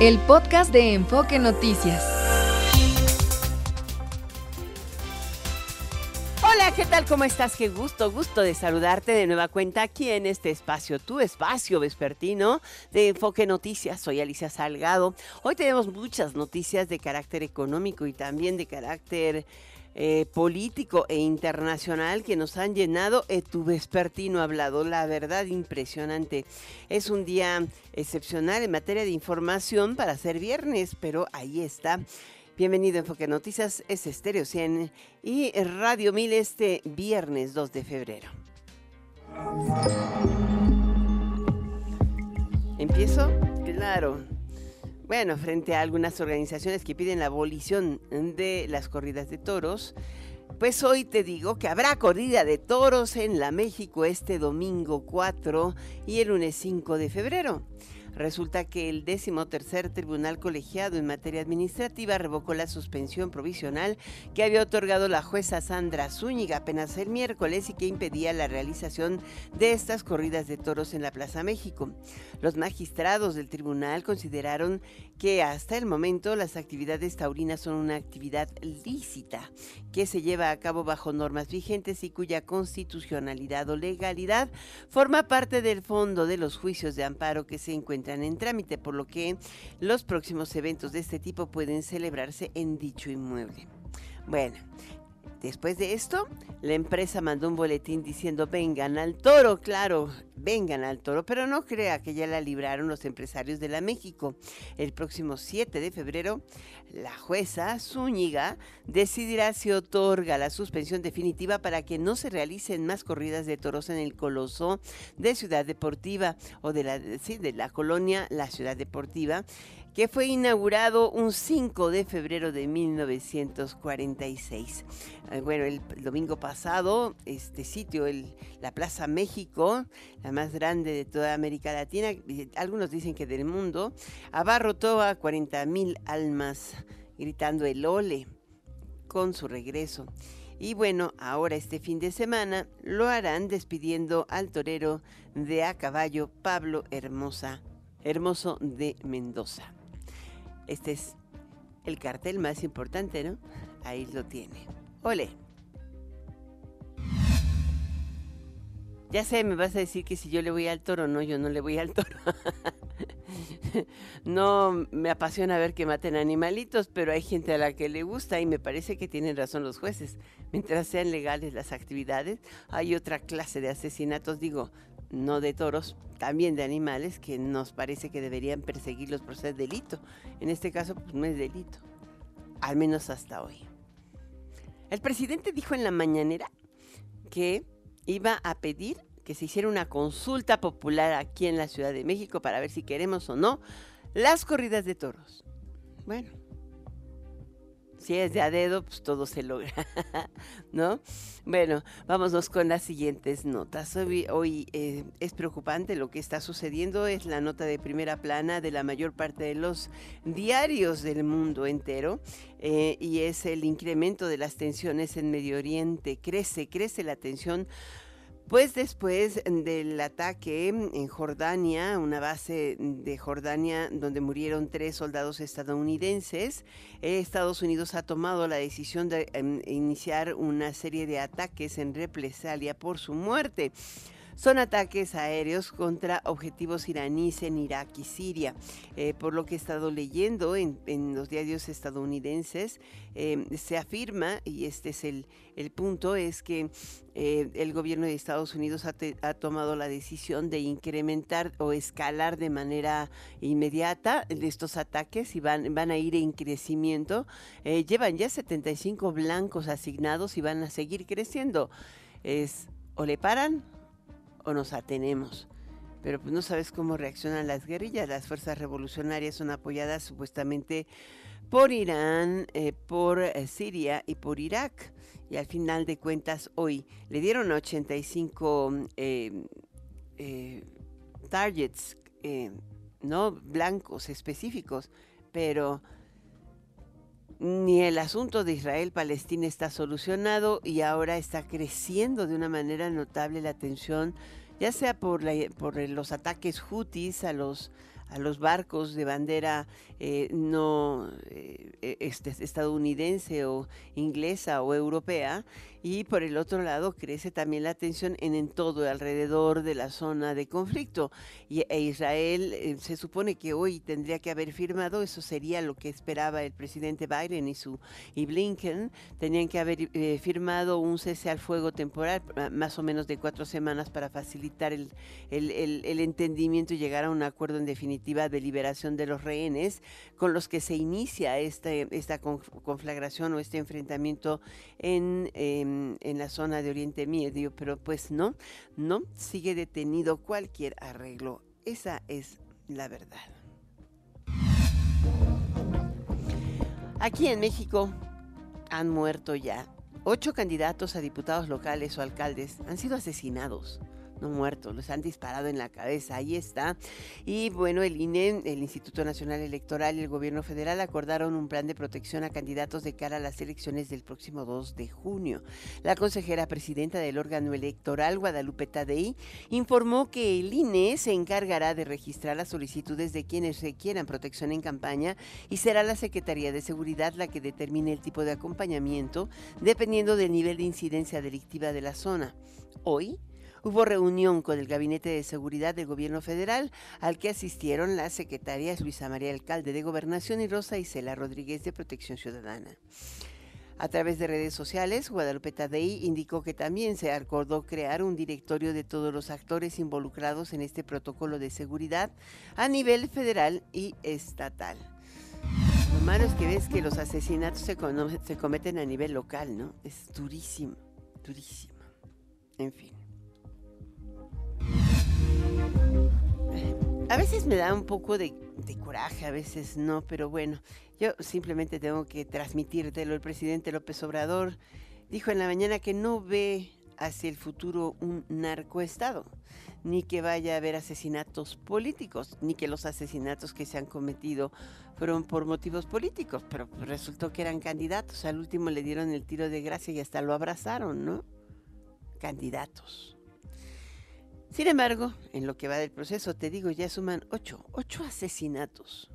el podcast de Enfoque Noticias. Hola, ¿qué tal? ¿Cómo estás? Qué gusto, gusto de saludarte de nueva cuenta aquí en este espacio, tu espacio vespertino de Enfoque Noticias. Soy Alicia Salgado. Hoy tenemos muchas noticias de carácter económico y también de carácter eh, político e internacional que nos han llenado. Eh, tu vespertino hablado, la verdad impresionante. Es un día excepcional en materia de información para ser viernes, pero ahí está. Bienvenido a Enfoque Noticias, es Estéreo 100 y Radio 1000 este viernes 2 de febrero. ¿Empiezo? Claro. Bueno, frente a algunas organizaciones que piden la abolición de las corridas de toros, pues hoy te digo que habrá corrida de toros en la México este domingo 4 y el lunes 5 de febrero. Resulta que el tercer Tribunal Colegiado en materia administrativa revocó la suspensión provisional que había otorgado la jueza Sandra Zúñiga apenas el miércoles y que impedía la realización de estas corridas de toros en la Plaza México. Los magistrados del tribunal consideraron que hasta el momento las actividades taurinas son una actividad lícita que se lleva a cabo bajo normas vigentes y cuya constitucionalidad o legalidad forma parte del fondo de los juicios de amparo que se encuentran en trámite, por lo que los próximos eventos de este tipo pueden celebrarse en dicho inmueble. Bueno, Después de esto, la empresa mandó un boletín diciendo vengan al toro, claro, vengan al toro, pero no crea que ya la libraron los empresarios de la México. El próximo 7 de febrero, la jueza Zúñiga decidirá si otorga la suspensión definitiva para que no se realicen más corridas de toros en el Coloso de Ciudad Deportiva o de la, de la colonia La Ciudad Deportiva que fue inaugurado un 5 de febrero de 1946. Eh, bueno, el, domingo pasado, este sitio, la Plaza México, la más grande de toda América Latina, algunos dicen que del mundo, abarrotó a 40 mil almas gritando el ole con su regreso. Y bueno, ahora este fin de semana lo harán despidiendo al torero de a caballo Pablo Hermosa, Hermoso de Mendoza. Este es el cartel más importante, ¿no? Ahí lo tiene. Ole. Ya sé, me vas a decir que si yo le voy al toro, no, yo no le voy al toro. no me apasiona ver que maten animalitos, pero hay gente a la que le gusta y me parece que tienen razón los jueces. Mientras sean legales las actividades, hay otra clase de asesinatos, digo, no de toros, también de animales que nos parece que deberían perseguirlos por ser delito. En este caso, pues no es delito, al menos hasta hoy. El presidente dijo en la mañanera que iba a pedir que se hiciera una consulta popular aquí en la Ciudad de México para ver si queremos o no las corridas de toros. Bueno, si es de a dedo, pues todo se logra, ¿no? Bueno, vámonos con las siguientes notas. Hoy, eh, es preocupante lo que está sucediendo, es la nota de primera plana de la mayor parte de los diarios del mundo entero eh, y es el incremento de las tensiones en Medio Oriente. Crece, crece la tensión pues después del ataque en Jordania, una base de Jordania donde murieron tres soldados estadounidenses, Estados Unidos ha tomado la decisión de em, iniciar una serie de ataques en represalia por su muerte. Son ataques aéreos contra objetivos iraníes en Irak y Siria. Eh, por lo que he estado leyendo en, los diarios estadounidenses, em, se afirma, y este es el, punto, es que eh, el gobierno de Estados Unidos ha, tomado la decisión de incrementar o escalar de manera inmediata estos ataques y van, van a ir en crecimiento. Eh, llevan ya 75 blancos asignados y van a seguir creciendo. Es o le paran o nos atenemos. Pero pues no sabes cómo reaccionan las guerrillas. Las fuerzas revolucionarias son apoyadas supuestamente por Irán, eh, por eh, Siria y por Irak. Y al final de cuentas hoy le dieron 85 eh, targets, no blancos específicos, pero ni el asunto de Israel-Palestina está solucionado y ahora está creciendo de una manera notable la tensión, ya sea por, por los ataques hutis a los, a los barcos de bandera eh, no eh, e, este, estadounidense o inglesa o europea y por el otro lado crece también la tensión en, en todo alrededor de la zona de conflicto. Y e Israel eh, se supone que hoy tendría que haber firmado eso sería lo que esperaba el presidente Biden y su y Blinken tenían que haber firmado un cese al fuego temporal más o menos de cuatro semanas para facilitar el, el, el entendimiento y llegar a un acuerdo en definitiva de liberación de los rehenes con los que se inicia este, esta conflagración o este enfrentamiento en, em, en la zona de Oriente Medio, pero pues no, no, sigue detenido cualquier arreglo. Esa es la verdad. Aquí en México han muerto ya ocho candidatos a diputados locales o alcaldes. Han sido asesinados no muertos, los han disparado en la cabeza, ahí está. Y bueno, el INE, el Instituto Nacional Electoral y el gobierno federal acordaron un plan de protección a candidatos de cara a las elecciones del próximo 2 de junio. La consejera presidenta del órgano electoral, Guadalupe Tadei, informó que el INE se encargará de registrar las solicitudes de quienes requieran protección en campaña y será la Secretaría de Seguridad la que determine el tipo de acompañamiento dependiendo del nivel de incidencia delictiva de la zona. Hoy, Hubo reunión con el Gabinete de Seguridad del Gobierno Federal, al que asistieron las secretarias Luisa María Alcalde de Gobernación y Rosa Isela Rodríguez de Protección Ciudadana. A través de redes sociales, Guadalupe Tadei indicó que también se acordó crear un directorio de todos los actores involucrados en este protocolo de seguridad a nivel federal y estatal. Lo malo es que ves que los asesinatos se, se cometen a nivel local, ¿no? Es durísimo, durísimo. En fin. A veces me da un poco de, coraje, a veces no, pero bueno, yo simplemente tengo que transmitírtelo. El presidente López Obrador dijo en la mañana que no ve hacia el futuro un narcoestado, ni que vaya a haber asesinatos políticos, ni que los asesinatos que se han cometido fueron por motivos políticos, pero resultó que eran candidatos. Al último le dieron el tiro de gracia y hasta lo abrazaron, ¿no? Candidatos. Sin embargo, en lo que va del proceso, te digo, ya suman ocho, ocho asesinatos.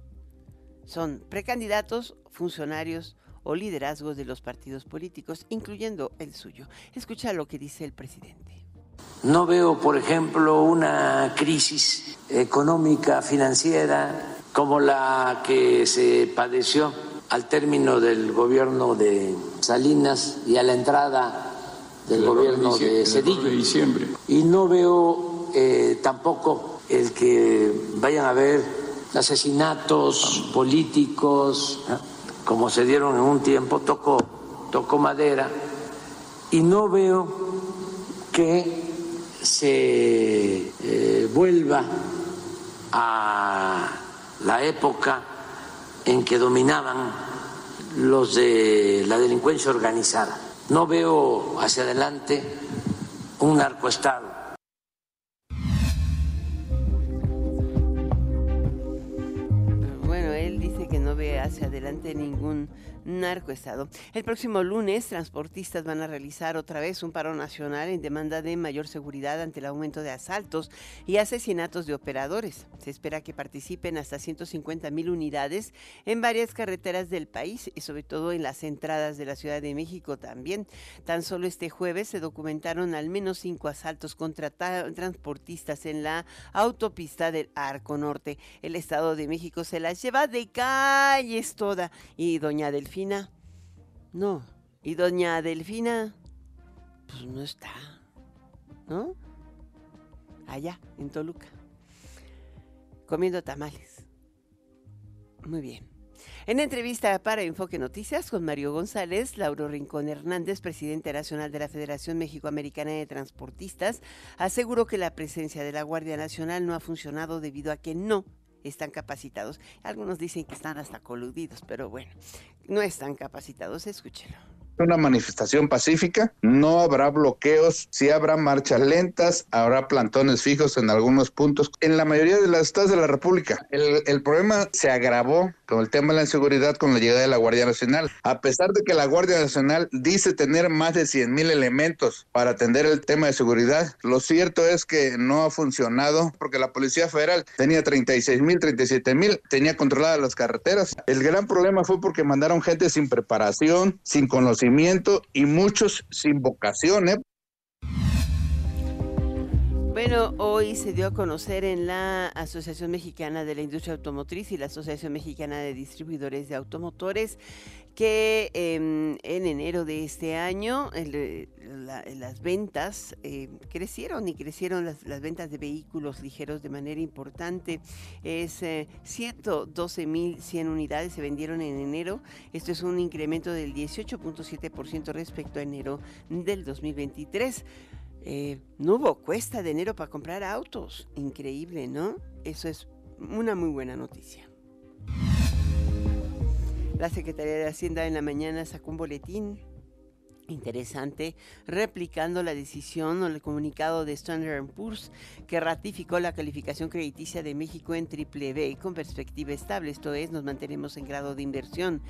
Son precandidatos, funcionarios o liderazgos de los partidos políticos, incluyendo el suyo. Escucha lo que dice el presidente. No veo, por ejemplo, una crisis económica, financiera, como la que se padeció al término del gobierno de Salinas y a la entrada del gobierno de Cedillo. diciembre. Y no veo eh, tampoco el que vayan a haber asesinatos políticos, como se dieron en un tiempo, tocó, madera, y no veo que se eh, vuelva a la época en que dominaban los de la delincuencia organizada. No veo hacia adelante un narcoestado. Hacia adelante ningún narcoestado. El próximo lunes, transportistas van a realizar otra vez un paro nacional en demanda de mayor seguridad ante el aumento de asaltos y asesinatos de operadores. Se espera que participen hasta 150 mil unidades en varias carreteras del país y sobre todo en las entradas de la Ciudad de México también. Tan solo este jueves se documentaron al menos cinco asaltos contra transportistas en la autopista del Arco Norte. El Estado de México se las lleva de calles toda y doña del Delfina? No. ¿Y doña Delfina? Pues no está. ¿No? Allá, en Toluca. Comiendo tamales. Muy bien. En entrevista para Enfoque Noticias con Mario González, Lauro Rincón Hernández, presidente nacional de la Federación México-Americana de Transportistas, aseguró que la presencia de la Guardia Nacional no ha funcionado debido a que no están capacitados. Algunos dicen que están hasta coludidos, pero bueno, no están capacitados, escúchelo una manifestación pacífica, no habrá bloqueos, sí habrá marchas lentas, habrá plantones fijos en algunos puntos, en la mayoría de las estados de la República. El, el problema se agravó con el tema de la inseguridad con la llegada de la Guardia Nacional. A pesar de que la Guardia Nacional dice tener más de 100 mil elementos para atender el tema de seguridad, lo cierto es que no ha funcionado porque la Policía Federal tenía 36 mil, 37 mil, tenía controladas las carreteras. El gran problema fue porque mandaron gente sin preparación, sin conocimiento y muchos sin vocación. ¿eh? Bueno, hoy se dio a conocer en la Asociación Mexicana de la Industria Automotriz y la Asociación Mexicana de Distribuidores de Automotores que em, en enero de este año las ventas eh, crecieron y crecieron las, ventas de vehículos ligeros de manera importante. Es 112.100 eh, unidades se vendieron en enero. Esto es un incremento del 18.7% respecto a enero del 2023. Eh, no hubo cuesta de enero para comprar autos. Increíble, ¿no? Eso es una muy buena noticia. La Secretaría de Hacienda en la mañana sacó un boletín interesante, replicando la decisión o el comunicado de Standard Poor's que ratificó la calificación crediticia de México en triple B con perspectiva estable, esto es, nos mantenemos en grado de inversión.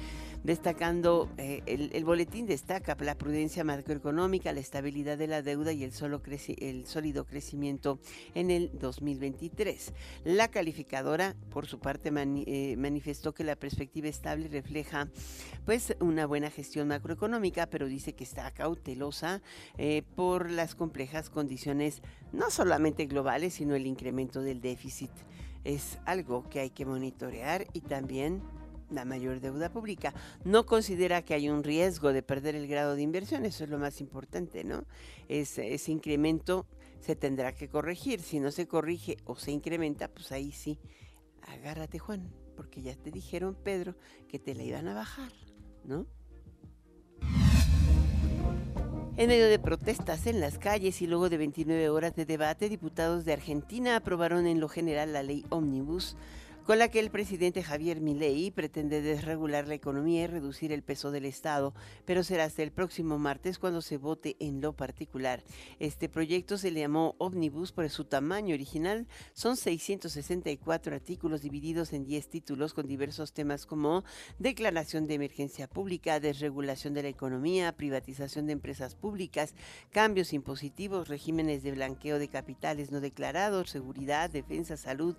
Destacando, eh, el, boletín destaca la prudencia macroeconómica, la estabilidad de la deuda y el, solo el sólido crecimiento en el 2023. La calificadora, por su parte, eh, manifestó que la perspectiva estable refleja pues una buena gestión macroeconómica, pero dice que está cautelosa eh, por las complejas condiciones no solamente globales, sino el incremento del déficit. Es algo que hay que monitorear y también la mayor deuda pública. No considera que hay un riesgo de perder el grado de inversión, eso es lo más importante, ¿no? ese incremento se tendrá que corregir. Si no se corrige o se incrementa, pues ahí sí, agárrate Juan, porque ya te dijeron, Pedro, que te la iban a bajar, ¿no? En medio de protestas en las calles y luego de 29 horas de debate, diputados de Argentina aprobaron en lo general la ley Omnibus con la que el presidente Javier Milei pretende desregular la economía y reducir el peso del Estado, pero será hasta el próximo martes cuando se vote en lo particular. Este proyecto se le llamó Omnibus por su tamaño original. Son 664 artículos divididos en 10 títulos con diversos temas como declaración de emergencia pública, desregulación de la economía, privatización de empresas públicas, cambios impositivos, regímenes de blanqueo de capitales no declarados, seguridad, defensa, salud,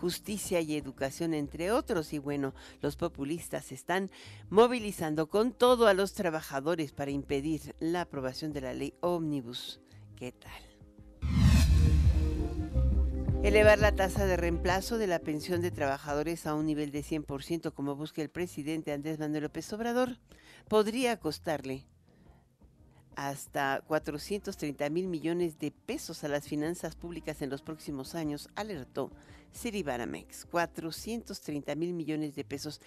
justicia y educación educación, entre otros. Y bueno, los populistas están movilizando con todo a los trabajadores para impedir la aprobación de la ley ómnibus. ¿Qué tal? Elevar la tasa de reemplazo de la pensión de trabajadores a un nivel de 100% como busca el presidente Andrés Manuel López Obrador podría costarle hasta 430 mil millones de pesos a las finanzas públicas en los próximos años, alertó Baramex. 430 mil millones de pesos.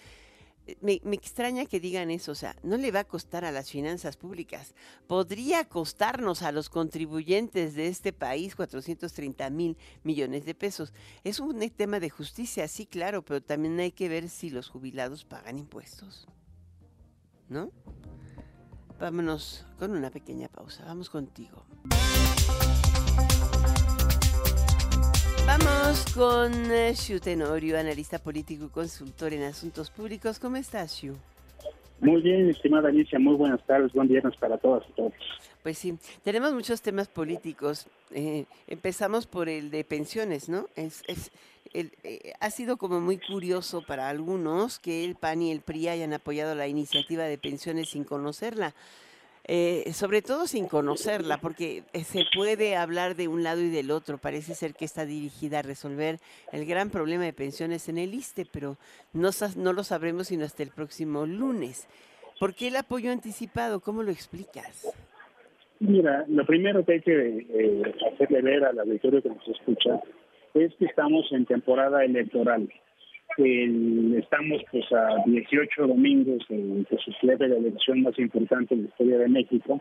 Eh, me, me, extraña que digan eso, o sea, no le va a costar a las finanzas públicas, podría costarnos a los contribuyentes de este país 430 mil millones de pesos. Es un tema de justicia, sí, claro, pero también hay que ver si los jubilados pagan impuestos. ¿No? Vámonos con una pequeña pausa. Vamos contigo. Vamos con eh, Shu Tenorio, analista político y consultor en asuntos públicos. ¿Cómo estás, Shu? Muy bien, estimada Alicia, muy buenas tardes, buen viernes para todas y todos. Pues sí, tenemos muchos temas políticos. Eh, empezamos por el de pensiones, ¿no? Es, es el, eh, ha sido como muy curioso para algunos que el PAN y el PRI hayan apoyado la iniciativa de pensiones sin conocerla. Eh, sobre todo sin conocerla, porque eh, se puede hablar de un lado y del otro. Parece ser que está dirigida a resolver el gran problema de pensiones en el ISTE, pero no, no lo sabremos sino hasta el próximo lunes. ¿Por qué el apoyo anticipado? ¿Cómo lo explicas? Mira, lo primero que hay que hacerle ver a la auditorio que nos escucha es que estamos en temporada electoral. Estamos pues a 18 domingos de que se celebra la elección más importante en la historia de México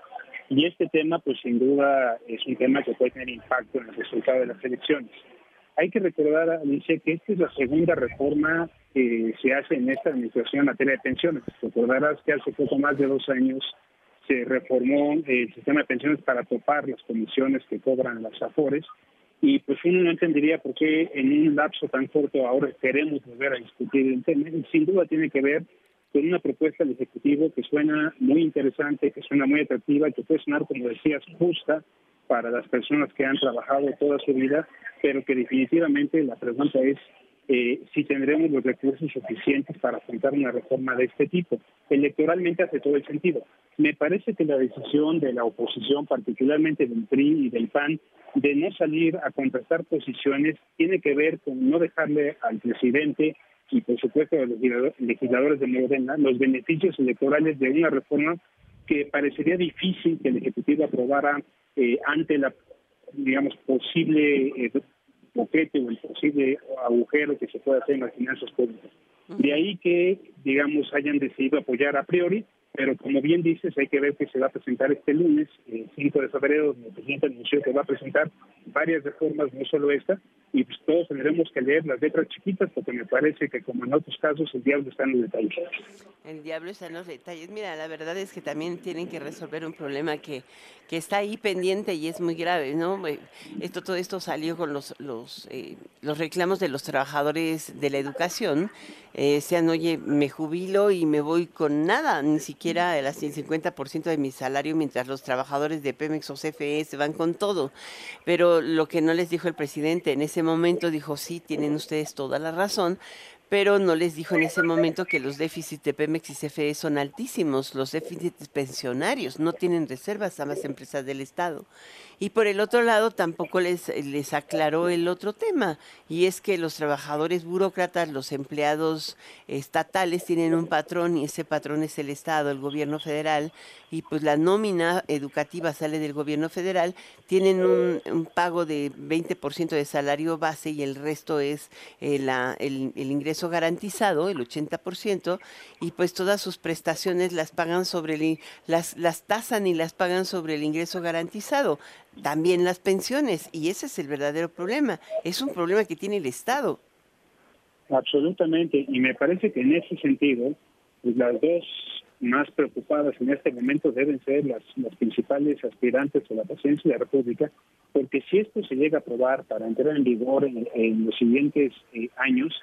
y este tema pues sin duda es un tema que puede tener impacto en el resultado de las elecciones. Hay que recordar, Alicia, que esta es la segunda reforma que se hace en esta administración en materia de pensiones. Recordarás que hace poco más de dos años se reformó el sistema de pensiones para topar las comisiones que cobran las AFORES y pues uno no entendería por qué en un lapso tan corto ahora queremos volver a discutir el tema. Sin duda tiene que ver con una propuesta del Ejecutivo que suena muy interesante, que suena muy atractiva, que puede sonar, como decías, justa para las personas que han trabajado toda su vida, pero que definitivamente la pregunta es eh, si tendremos los recursos suficientes para afrontar una reforma de este tipo. Electoralmente hace todo el sentido. Me parece que la decisión de la oposición, particularmente del PRI y del PAN, de no salir a contrastar posiciones, tiene que ver con no dejarle al presidente y por supuesto a los legisladores de Morena los beneficios electorales de una reforma que parecería difícil que el Ejecutivo aprobara eh, ante la, digamos, posible eh, boquete o el posible agujero que se puede hacer en las finanzas públicas. De ahí que, digamos, hayan decidido apoyar a priori pero como bien dices, hay que ver que se va a presentar este lunes, el 5 de febrero, donde el presidente anunció que va a presentar varias reformas, no solo esta, y pues todos tendremos que leer las letras chiquitas porque me parece que como en otros casos el diablo está en los detalles. El diablo está en los detalles. Mira, la verdad es que también tienen que resolver un problema que, que está ahí pendiente y es muy grave, ¿no? Eh, esto, todo esto salió con los, los, eh, los reclamos de los trabajadores de la educación. Eh, sean, oye, me jubilo y me voy con nada, ni siquiera el 50% de mi salario, mientras los trabajadores de Pemex o CFE se van con todo. Pero lo que no les dijo el presidente en ese momento, dijo, sí, tienen ustedes toda la razón, pero no les dijo en ese momento que los déficits de Pemex y CFE son altísimos, los déficits pensionarios, no tienen reservas a más empresas del Estado. Y por el otro lado, tampoco les, les aclaró el otro tema, y es que los trabajadores burócratas, los empleados estatales tienen un patrón y ese patrón es el Estado, el gobierno federal, y pues la nómina educativa sale del gobierno federal, tienen un, un pago de 20% de salario base y el resto es eh, la, el, el ingreso garantizado, el 80%, y pues todas sus prestaciones las pagan sobre el, las, las tasan y las pagan sobre el ingreso garantizado también las pensiones y ese es el verdadero problema. Es un problema que tiene el Estado. Absolutamente, y me parece que en ese sentido, pues las dos más preocupadas en este momento deben ser las, las principales aspirantes a la presidencia de la República, porque si esto se llega a aprobar para entrar en vigor en, los siguientes eh, años,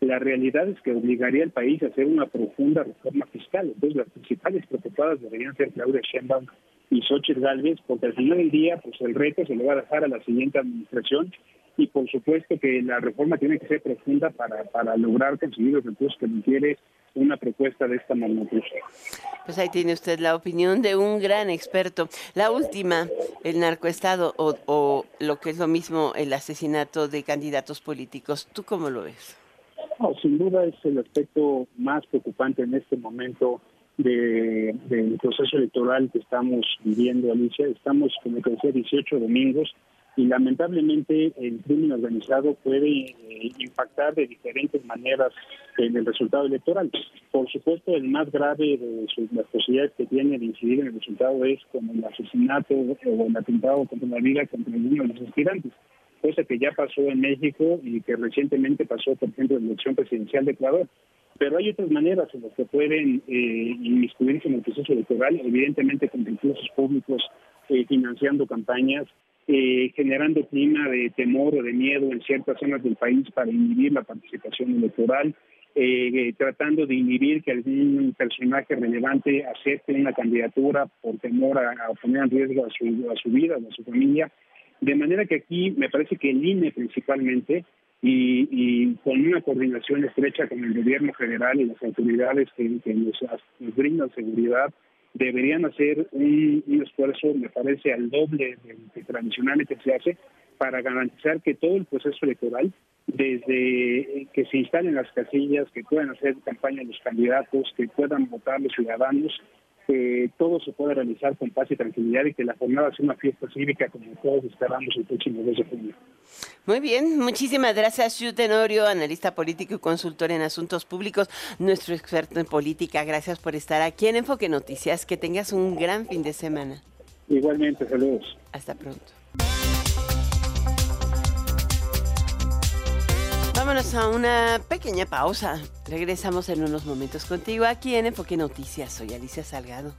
la realidad es que obligaría al país a hacer una profunda reforma fiscal. Entonces, las principales preocupadas deberían ser Claudia Sheinbaum y Xochitl Galvez, porque al final del día, pues el reto se le va a dejar a la siguiente administración y por supuesto que la reforma tiene que ser profunda para, para lograr conseguir los recursos que requiere una propuesta de esta magnitud. Pues ahí tiene usted la opinión de un gran experto. La última, el narcoestado o, o lo que es lo mismo, el asesinato de candidatos políticos. ¿Tú cómo lo ves? sin duda es el aspecto más preocupante en este momento de, del proceso electoral que estamos viviendo, Alicia. Estamos, como te decía, 18 domingos y lamentablemente el crimen organizado puede eh, impactar de diferentes maneras en el resultado electoral. Por supuesto, el más grave de las posibilidades que tiene de incidir en el resultado es como el asesinato o el atentado contra la vida contra uno de los aspirantes, cosa que ya pasó en México y que recientemente pasó, por ejemplo, en la elección presidencial de Ecuador. Pero hay otras maneras en las que pueden eh, inmiscuirse en el proceso electoral, evidentemente con recursos públicos eh, financiando campañas, eh, generando clima de temor o de miedo en ciertas zonas del país para inhibir la participación electoral, eh, tratando de inhibir que algún personaje relevante acepte una candidatura por temor a, a poner en riesgo a su, a su vida o a su familia. De manera que aquí me parece que el INE principalmente y, con una coordinación estrecha con el gobierno federal y las autoridades que, nos, brindan seguridad, deberían hacer un, esfuerzo, me parece, al doble del que tradicionalmente se hace para garantizar que todo el proceso electoral, desde que se instalen las casillas, que puedan hacer campaña los candidatos, que puedan votar los ciudadanos, que todo se pueda realizar con paz y tranquilidad y que la jornada sea una fiesta cívica como todos esperamos el próximo 2 de junio. Muy bien, muchísimas gracias, Yu Tenorio, analista político y consultor en asuntos públicos, nuestro experto en política. Gracias por estar aquí en Enfoque Noticias. Que tengas un gran fin de semana. Igualmente, saludos. Hasta pronto. Vámonos a una pequeña pausa. Regresamos en unos momentos contigo aquí en Enfoque Noticias. Soy Alicia Salgado.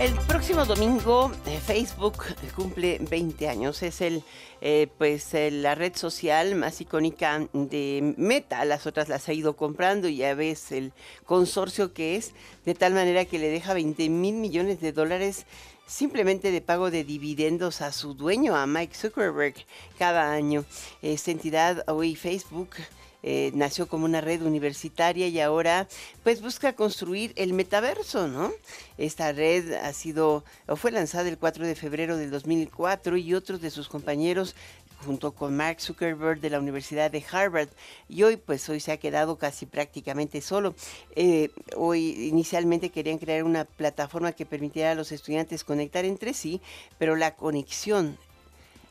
El próximo domingo eh, Facebook cumple 20 años. Es el eh, pues eh, la red social más icónica de Meta. Las otras las ha ido comprando y ya ves el consorcio que es, de tal manera que le deja 20 mil millones de dólares simplemente de pago de dividendos a su dueño, a Mike Zuckerberg, cada año. Esta entidad, hoy Facebook, eh, nació como una red universitaria y ahora pues busca construir el metaverso, ¿no? Esta red ha sido o fue lanzada el 4 de febrero del 2004 y otros de sus compañeros junto con Mark Zuckerberg de la Universidad de Harvard y hoy pues hoy se ha quedado casi prácticamente solo. Eh, hoy inicialmente querían crear una plataforma que permitiera a los estudiantes conectar entre sí, pero la conexión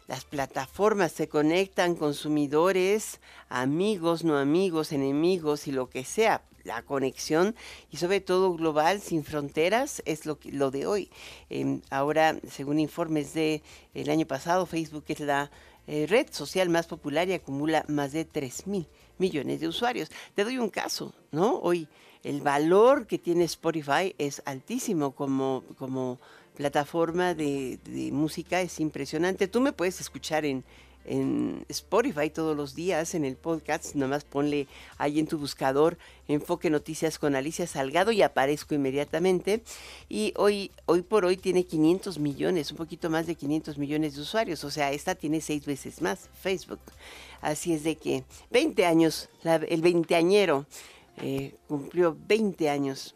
las plataformas se conectan consumidores, amigos, no amigos, enemigos y lo que sea. La conexión y sobre todo global, sin fronteras, es lo, lo de hoy. Em, ahora, según informes del el año pasado, Facebook es la eh, red social más popular y acumula más de 3 mil millones de usuarios. Te doy un caso, ¿no? Hoy el valor que tiene Spotify es altísimo como, como plataforma de, música es impresionante. Tú me puedes escuchar en, en Spotify todos los días, en el podcast, nomás ponle ahí en tu buscador Enfoque Noticias con Alicia Salgado y aparezco inmediatamente. Y hoy, hoy por hoy tiene 500 millones, un poquito más de 500 millones de usuarios, o sea, esta tiene seis veces más, Facebook. Así es de que 20 años, el veinteañero eh, cumplió 20 años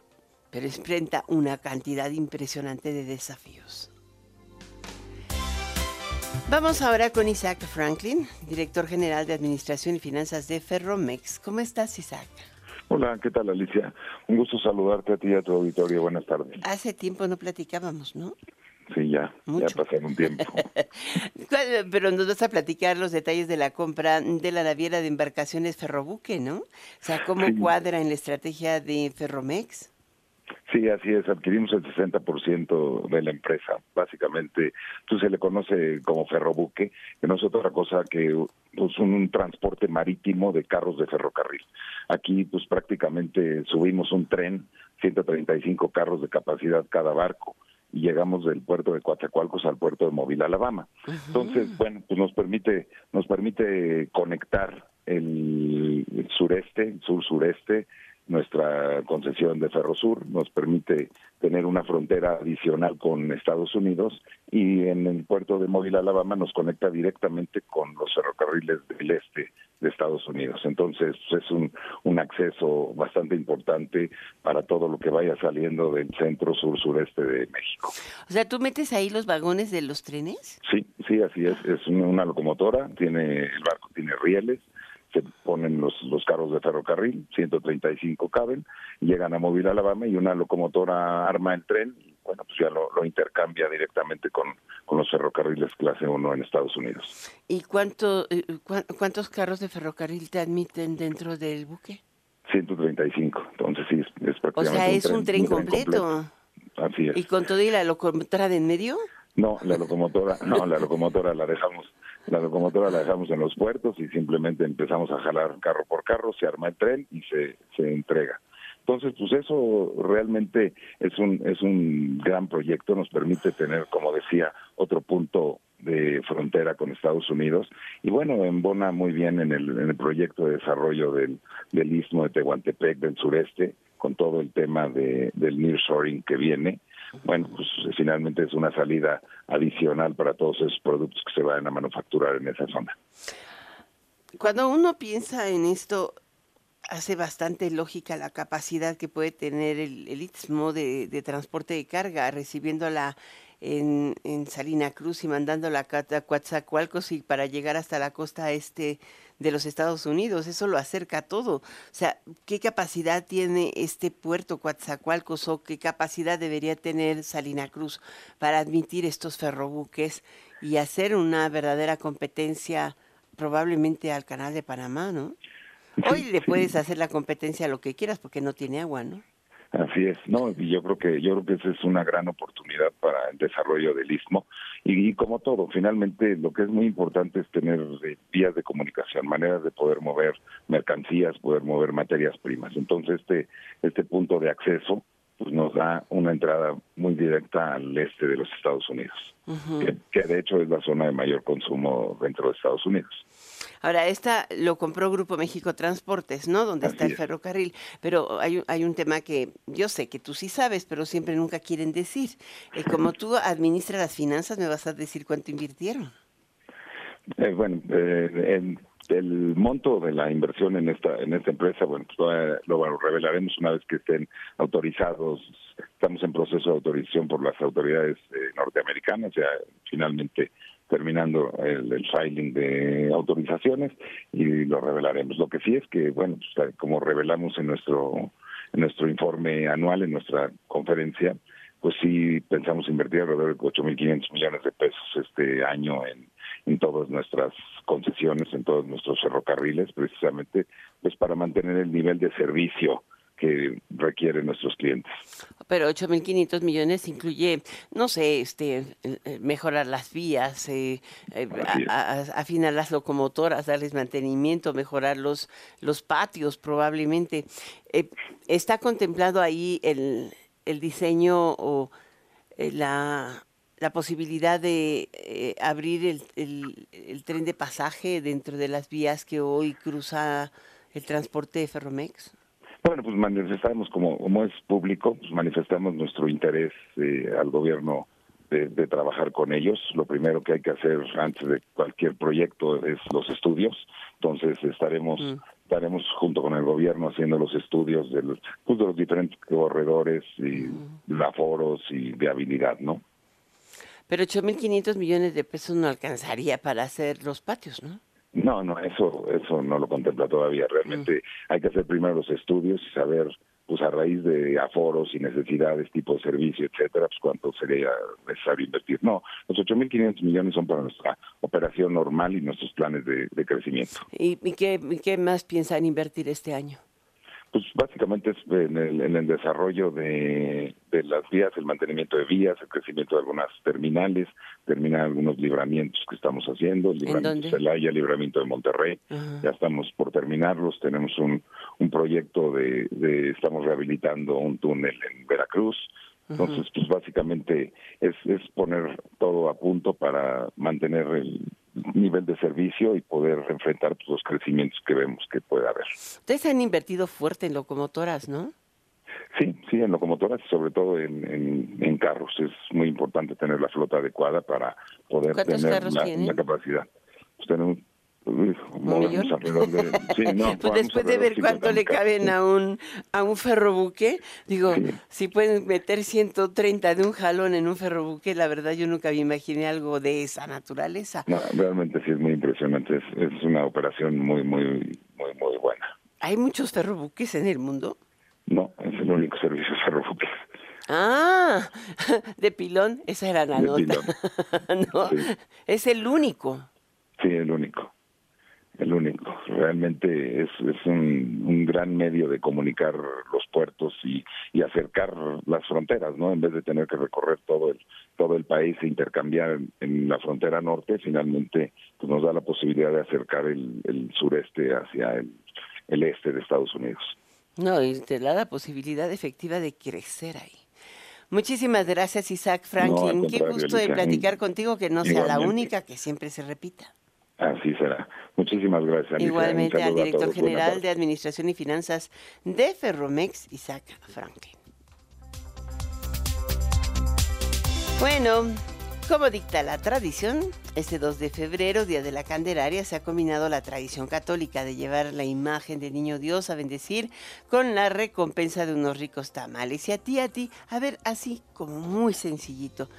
pero enfrenta una cantidad impresionante de desafíos. Vamos ahora con Isaac Franklin, director general de Administración y Finanzas de Ferromex. ¿Cómo estás, Isaac? Hola, ¿qué tal, Alicia? Un gusto saludarte a ti y a tu auditorio. Buenas tardes. Hace tiempo no platicábamos, ¿no? Sí, ya, ya pasaron un tiempo. Pero nos vas a platicar los detalles de la compra de la naviera de embarcaciones Ferrobuque, ¿no? O sea, ¿cómo cuadra en la estrategia de Ferromex? Sí, así es, adquirimos el 60% de la empresa, básicamente, tú se le conoce como ferrobuque, que no es otra cosa que pues, un transporte marítimo de carros de ferrocarril. Aquí pues prácticamente subimos un tren, 135 carros de capacidad cada barco, y llegamos del puerto de Coatzacoalcos al puerto de Móvil, Alabama. Entonces, bueno, pues nos permite, nos permite conectar el, sureste, el sur-sureste, nuestra concesión de Ferrosur nos permite tener una frontera adicional con Estados Unidos y en el puerto de Móvil, Alabama, nos conecta directamente con los ferrocarriles del este de Estados Unidos. Entonces es un, un acceso bastante importante para todo lo que vaya saliendo del centro sur sureste de México. O sea, ¿tú metes ahí los vagones de los trenes? Sí, sí, así es. Es una locomotora, tiene el barco tiene rieles, se ponen los, los carros de ferrocarril, 135 caben, llegan a Móvil, Alabama y una locomotora arma el tren y bueno, pues ya lo, intercambia directamente con, con, los ferrocarriles clase 1 en Estados Unidos. ¿Y cuánto, eh, cuántos carros de ferrocarril te admiten dentro del buque? 135, entonces sí, es, prácticamente O sea, es un tren, completo. Así es. ¿Y con todo y la locomotora de en medio? No, la locomotora, no, la locomotora la dejamos la locomotora la dejamos en los puertos y simplemente empezamos a jalar carro por carro, se arma el tren y se, se entrega. Entonces, pues eso realmente es un, es un gran proyecto, nos permite tener, como decía, otro punto de frontera con Estados Unidos y bueno, embona muy bien en el, en el proyecto de desarrollo del, del istmo de Tehuantepec del sureste, con todo el tema de, del nearshoring que viene bueno, pues finalmente es una salida adicional para todos esos productos que se vayan a manufacturar en esa zona. Cuando uno piensa en esto, hace bastante lógica la capacidad que puede tener el, el de, transporte de carga, recibiéndola en, en Salina Cruz y mandándola a Coatzacoalcos y para llegar hasta la costa este de los Estados Unidos. Eso lo acerca todo. O sea, ¿qué capacidad tiene este puerto Coatzacoalcos o qué capacidad debería tener Salina Cruz para admitir estos ferrobuques y hacer una verdadera competencia probablemente al canal de Panamá, ¿no? Hoy le puedes hacer la competencia a lo que quieras porque no tiene agua, ¿no? Así es, no, y yo creo que yo creo que esa es una gran oportunidad para el desarrollo del istmo y, como todo, finalmente lo que es muy importante es tener eh, vías de comunicación, maneras de poder mover mercancías, poder mover materias primas. Entonces este este punto de acceso pues nos da una entrada muy directa al este de los Estados Unidos, que, de hecho es la zona de mayor consumo dentro de Estados Unidos. Ahora, esta lo compró Grupo México Transportes, ¿no? Donde está el ferrocarril. Pero hay, hay un tema que yo sé que tú sí sabes, pero siempre nunca quieren decir. Eh, como tú administras las finanzas, ¿me vas a decir cuánto invirtieron? Eh, bueno, eh, el monto de la inversión en esta en esta empresa, bueno, pues lo, revelaremos una vez que estén autorizados. Estamos en proceso de autorización por las autoridades eh, norteamericanas, ya finalmente terminando el, filing de autorizaciones y lo revelaremos. Lo que sí es que, bueno, pues, como revelamos en nuestro en nuestro informe anual, en nuestra conferencia, pues sí pensamos invertir alrededor de 8.500 millones de pesos este año en en todas nuestras concesiones, en todos nuestros ferrocarriles, precisamente pues para mantener el nivel de servicio que requieren nuestros clientes. Pero 8.500 millones incluye, no sé, este, eh, mejorar las vías, eh, eh afinar las locomotoras, darles mantenimiento, mejorar los, los patios probablemente. Eh, ¿Está contemplado ahí el, el diseño o la la posibilidad de eh, abrir el, el, tren de pasaje dentro de las vías que hoy cruza el transporte de Ferromex? Bueno, pues manifestamos, como, como es público, pues manifestamos nuestro interés eh, al gobierno de, trabajar con ellos. Lo primero que hay que hacer antes de cualquier proyecto es los estudios. Entonces estaremos mm. estaremos junto con el gobierno haciendo los estudios de los, pues, de los diferentes corredores y mm. aforos y viabilidad, ¿no? Pero 8.500 millones de pesos no alcanzaría para hacer los patios, ¿no? No, no, eso, eso no lo contempla todavía. Realmente mm. hay que hacer primero los estudios y saber, pues a raíz de aforos y necesidades, tipo de servicio, etcétera, pues cuánto sería necesario invertir. No, los 8.500 millones son para nuestra operación normal y nuestros planes de, crecimiento. ¿Y, y qué, qué más piensan invertir este año? Pues básicamente es en el, en el desarrollo de, de, las vías, el mantenimiento de vías, el crecimiento de algunas terminales, terminar algunos libramientos que estamos haciendo, el libramiento de Celaya, el libramiento de Monterrey, ya estamos por terminarlos, tenemos un, un proyecto de, de, estamos rehabilitando un túnel en Veracruz, entonces, pues básicamente es, es poner todo a punto para mantener el nivel de servicio y poder enfrentar pues, los crecimientos que vemos que puede haber. Ustedes han invertido fuerte en locomotoras, ¿no? Sí, sí, en locomotoras y sobre todo en, en, carros. Es muy importante tener la flota adecuada para poder tener la, capacidad. Pues tenemos pues después de ver cuánto le caben a un a un ferrobuque, digo, si pueden meter 130 de un jalón en un ferrobuque, la verdad yo nunca me imaginé algo de esa naturaleza. realmente sí es muy impresionante, es, una operación muy muy muy muy buena. ¿Hay muchos ferrobuques en el mundo? No, es el único servicio de ferrobuques. Ah, de pilón, esa era la nota. no, es el único. Sí, el único el único. Realmente es, es un, un, gran medio de comunicar los puertos y, y, acercar las fronteras, ¿no? En vez de tener que recorrer todo el todo el país e intercambiar en, la frontera norte, finalmente pues nos da la posibilidad de acercar el, el sureste hacia el, el este de Estados Unidos. No, y te da la posibilidad efectiva de crecer ahí. Muchísimas gracias, Isaac Franklin. Qué gusto de platicar contigo, que no sea la única, que siempre se repita. Así será. Muchísimas gracias. Igualmente al director general de Administración y Finanzas de Ferromex, Isaac Franklin. Bueno, como dicta la tradición, este 2 de febrero, Día de la Candelaria, se ha combinado la tradición católica de llevar la imagen del Niño Dios a bendecir con la recompensa de unos ricos tamales. Y a ti, a ti, a ver, así como muy sencillito,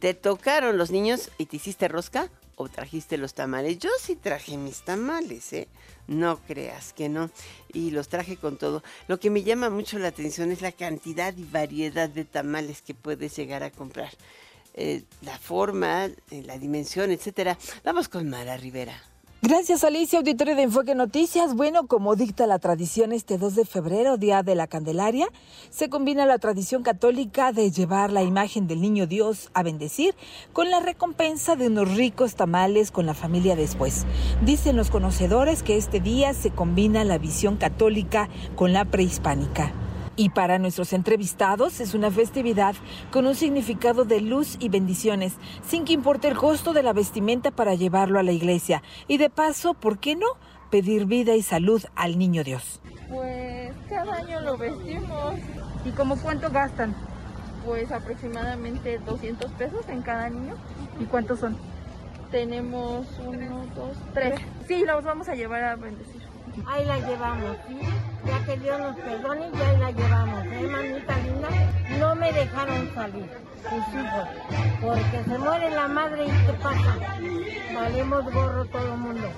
¿te tocaron los niños y te hiciste rosca? O trajiste los tamales. Yo sí traje mis tamales, ¿eh? No creas que no. Y los traje con todo. Lo que me llama mucho la atención es la cantidad y variedad de tamales que puedes llegar a comprar. Eh, la forma, eh, la dimensión, etcétera. Vamos con Mara Rivera. Gracias Alicia, auditorio de Enfoque Noticias. Bueno, como dicta la tradición este 2 de febrero, Día de la Candelaria, se combina la tradición católica de llevar la imagen del Niño Dios a bendecir con la recompensa de unos ricos tamales con la familia después. Dicen los conocedores que este día se combina la visión católica con la prehispánica. Y para nuestros entrevistados es una festividad con un significado de luz y bendiciones, sin que importe el costo de la vestimenta para llevarlo a la iglesia. Y de paso, ¿por qué no? Pedir vida y salud al niño Dios. Pues cada año lo vestimos. ¿Y cómo cuánto gastan? Pues aproximadamente 200 pesos en cada niño. ¿Y cuántos son? Tenemos uno, dos, tres. Sí, los vamos a llevar a bendecir. Ahí la llevamos. Ya que Dios nos perdone, ya ahí la llevamos. ¿Eh, mamita linda? No me dejaron salir, sus hijos. Porque se muere la madre y ¿qué pasa? Valemos gorro todo el mundo.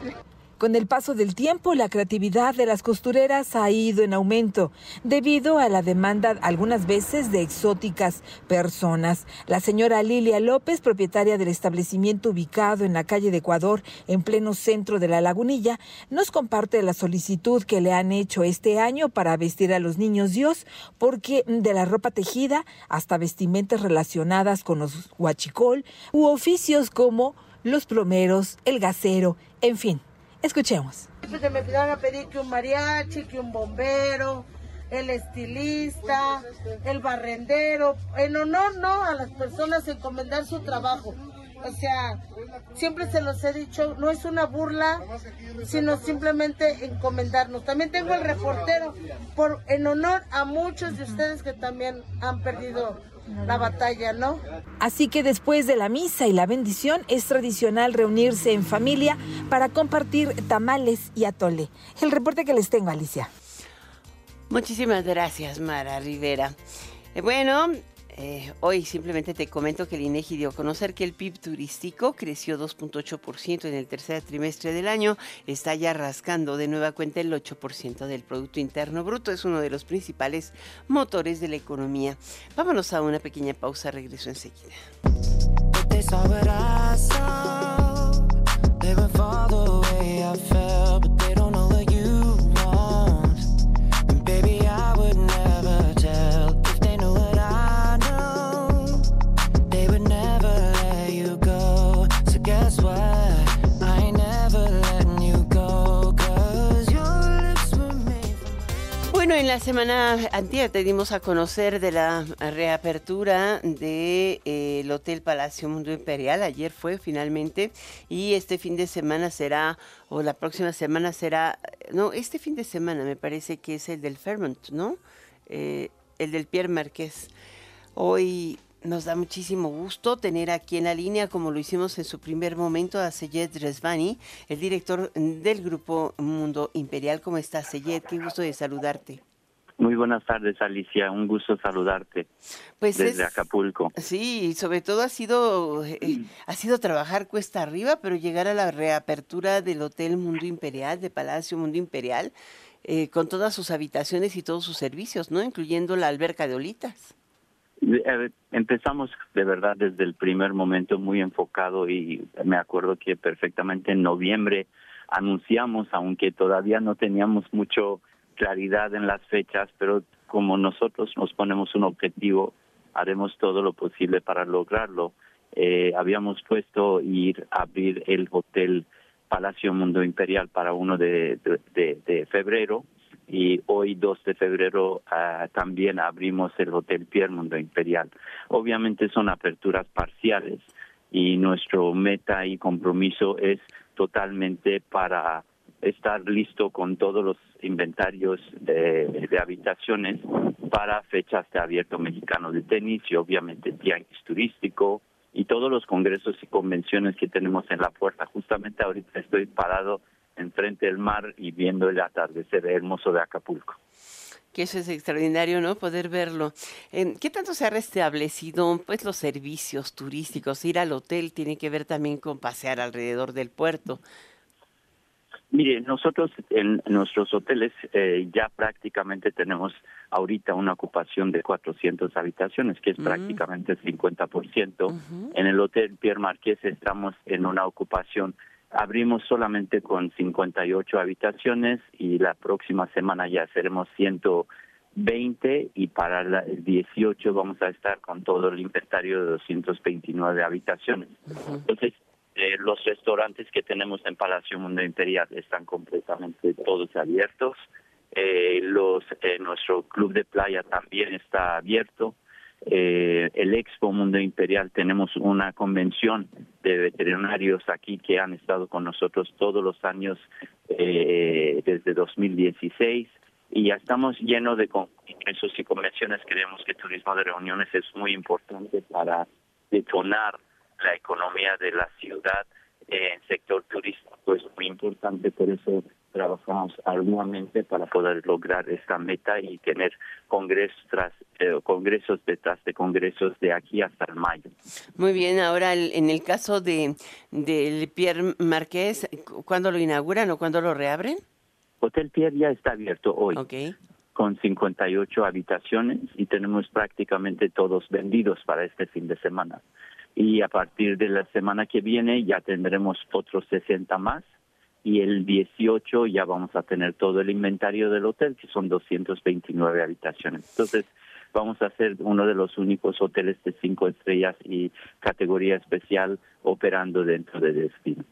Con el paso del tiempo, la creatividad de las costureras ha ido en aumento debido a la demanda algunas veces de exóticas personas. La señora Lilia López, propietaria del establecimiento ubicado en la calle de Ecuador, en pleno centro de la lagunilla, nos comparte la solicitud que le han hecho este año para vestir a los niños Dios, porque de la ropa tejida hasta vestimentas relacionadas con los huachicol u oficios como los plomeros, el gasero, en fin. Escuchemos. Pues me pidieron a pedir que un mariachi, que un bombero, el estilista, el barrendero, en honor no a las personas encomendar su trabajo. O sea, siempre se los he dicho, no es una burla, sino simplemente encomendarnos. También tengo el reportero, por en honor a muchos de ustedes que también han perdido la batalla, ¿no? Así que después de la misa y la bendición es tradicional reunirse en familia para compartir tamales y atole. El reporte que les tengo, Alicia. Muchísimas gracias, Mara Rivera. Eh, bueno, eh, hoy simplemente te comento que el INEGI dio a conocer que el PIB turístico creció 2.8% en el tercer trimestre del año, está ya rascando de nueva cuenta el 8% del Producto Interno Bruto, es uno de los principales motores de la economía. Vámonos a una pequeña pausa, regreso enseguida. La semana anterior te dimos a conocer de la reapertura del de, eh, Hotel Palacio Mundo Imperial. Ayer fue finalmente y este fin de semana será, o la próxima semana será, no, este fin de semana me parece que es el del Fairmont, ¿no? Eh, el del Pierre Marqués. Hoy nos da muchísimo gusto tener aquí en la línea, como lo hicimos en su primer momento, a Seyed Resvani, el director del Grupo Mundo Imperial. ¿Cómo estás, Seyed? Qué gusto de saludarte. Muy buenas tardes, Alicia. Un gusto saludarte pues desde Acapulco. Sí, sobre todo ha sido eh, ha sido trabajar cuesta arriba, pero llegar a la reapertura del Hotel Mundo Imperial, de Palacio Mundo Imperial, eh, con todas sus habitaciones y todos sus servicios, ¿no? Incluyendo la alberca de olitas. Empezamos de verdad desde el primer momento muy enfocado y me acuerdo que perfectamente en noviembre anunciamos, aunque todavía no teníamos mucho claridad en las fechas, pero como nosotros nos ponemos un objetivo, haremos todo lo posible para lograrlo. Eh, habíamos puesto ir a abrir el hotel Palacio Mundo Imperial para uno de, de febrero y hoy 2 de febrero ah, también abrimos el Hotel Pierre Mundo Imperial. Obviamente son aperturas parciales y nuestro meta y compromiso es totalmente para estar listo con todos los inventarios de, de, habitaciones para fechas de abierto mexicano de tenis y obviamente tianguis turístico y todos los congresos y convenciones que tenemos en la puerta. Justamente ahorita estoy parado enfrente del mar y viendo el atardecer hermoso de Acapulco. Que eso es extraordinario, ¿no? Poder verlo. ¿Qué tanto se ha restablecido pues los servicios turísticos? Ir al hotel tiene que ver también con pasear alrededor del puerto. Mire, nosotros en nuestros hoteles eh, ya prácticamente tenemos ahorita una ocupación de 400 habitaciones, que es mm. prácticamente el 50%. En el Hotel Pierre Marqués estamos en una ocupación Abrimos solamente con 58 habitaciones y la próxima semana ya seremos 120 y para el 18 vamos a estar con todo el inventario de 229 habitaciones. Entonces, eh, los restaurantes que tenemos en Palacio Mundo Imperial están completamente todos abiertos. Eh, eh, nuestro club de playa también está abierto. Eh, el Expo Mundo Imperial tenemos una convención de veterinarios aquí que han estado con nosotros todos los años eh, desde 2016 y ya estamos llenos de congresos y convenciones. Creemos que turismo de reuniones es muy importante para detonar la economía de la ciudad. En sector turístico es muy importante, por eso trabajamos arduamente para poder lograr esta meta y tener congresos tras eh, congresos detrás de congresos de aquí hasta el mayo. Muy bien, ahora en el caso de del Pierre Marqués, ¿cuándo lo inauguran o cuándo lo reabren? Hotel Pierre ya está abierto hoy. Con 58 habitaciones y tenemos prácticamente todos vendidos para este fin de semana. Y a partir de la semana que viene ya tendremos otros 60 más y el 18 ya vamos a tener todo el inventario del hotel, que son 229 habitaciones. Entonces, vamos a ser uno de los únicos hoteles de cinco estrellas y categoría especial operando dentro de destino.